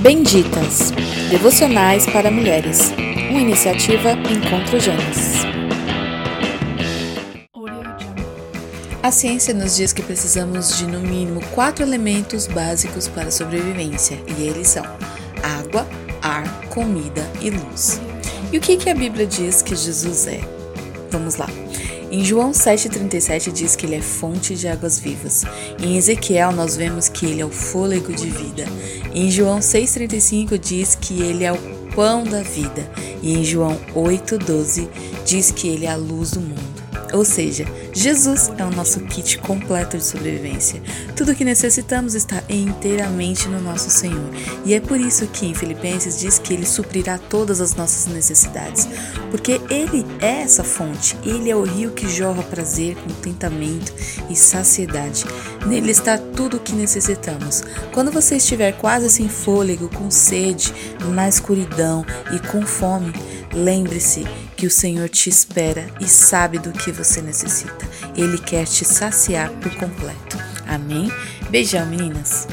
Benditas Devocionais para Mulheres, uma iniciativa Encontro Gênesis. A ciência nos diz que precisamos de no mínimo quatro elementos básicos para a sobrevivência, e eles são água, ar, comida e luz. E o que, que a Bíblia diz que Jesus é? Vamos lá. Em João 7,37 diz que ele é fonte de águas vivas. Em Ezequiel nós vemos que ele é o fôlego de vida. Em João 6,35 diz que ele é o pão da vida. E em João 8,12 diz que ele é a luz do mundo. Ou seja, Jesus é o nosso kit completo de sobrevivência. Tudo o que necessitamos está inteiramente no nosso Senhor. E é por isso que em Filipenses diz que ele suprirá todas as nossas necessidades. Porque ele é essa fonte, ele é o rio que jorra prazer, contentamento e saciedade. Nele está tudo o que necessitamos. Quando você estiver quase sem fôlego, com sede, na escuridão e com fome, lembre-se que o Senhor te espera e sabe do que você necessita. Ele quer te saciar por completo. Amém? Beijão, meninas!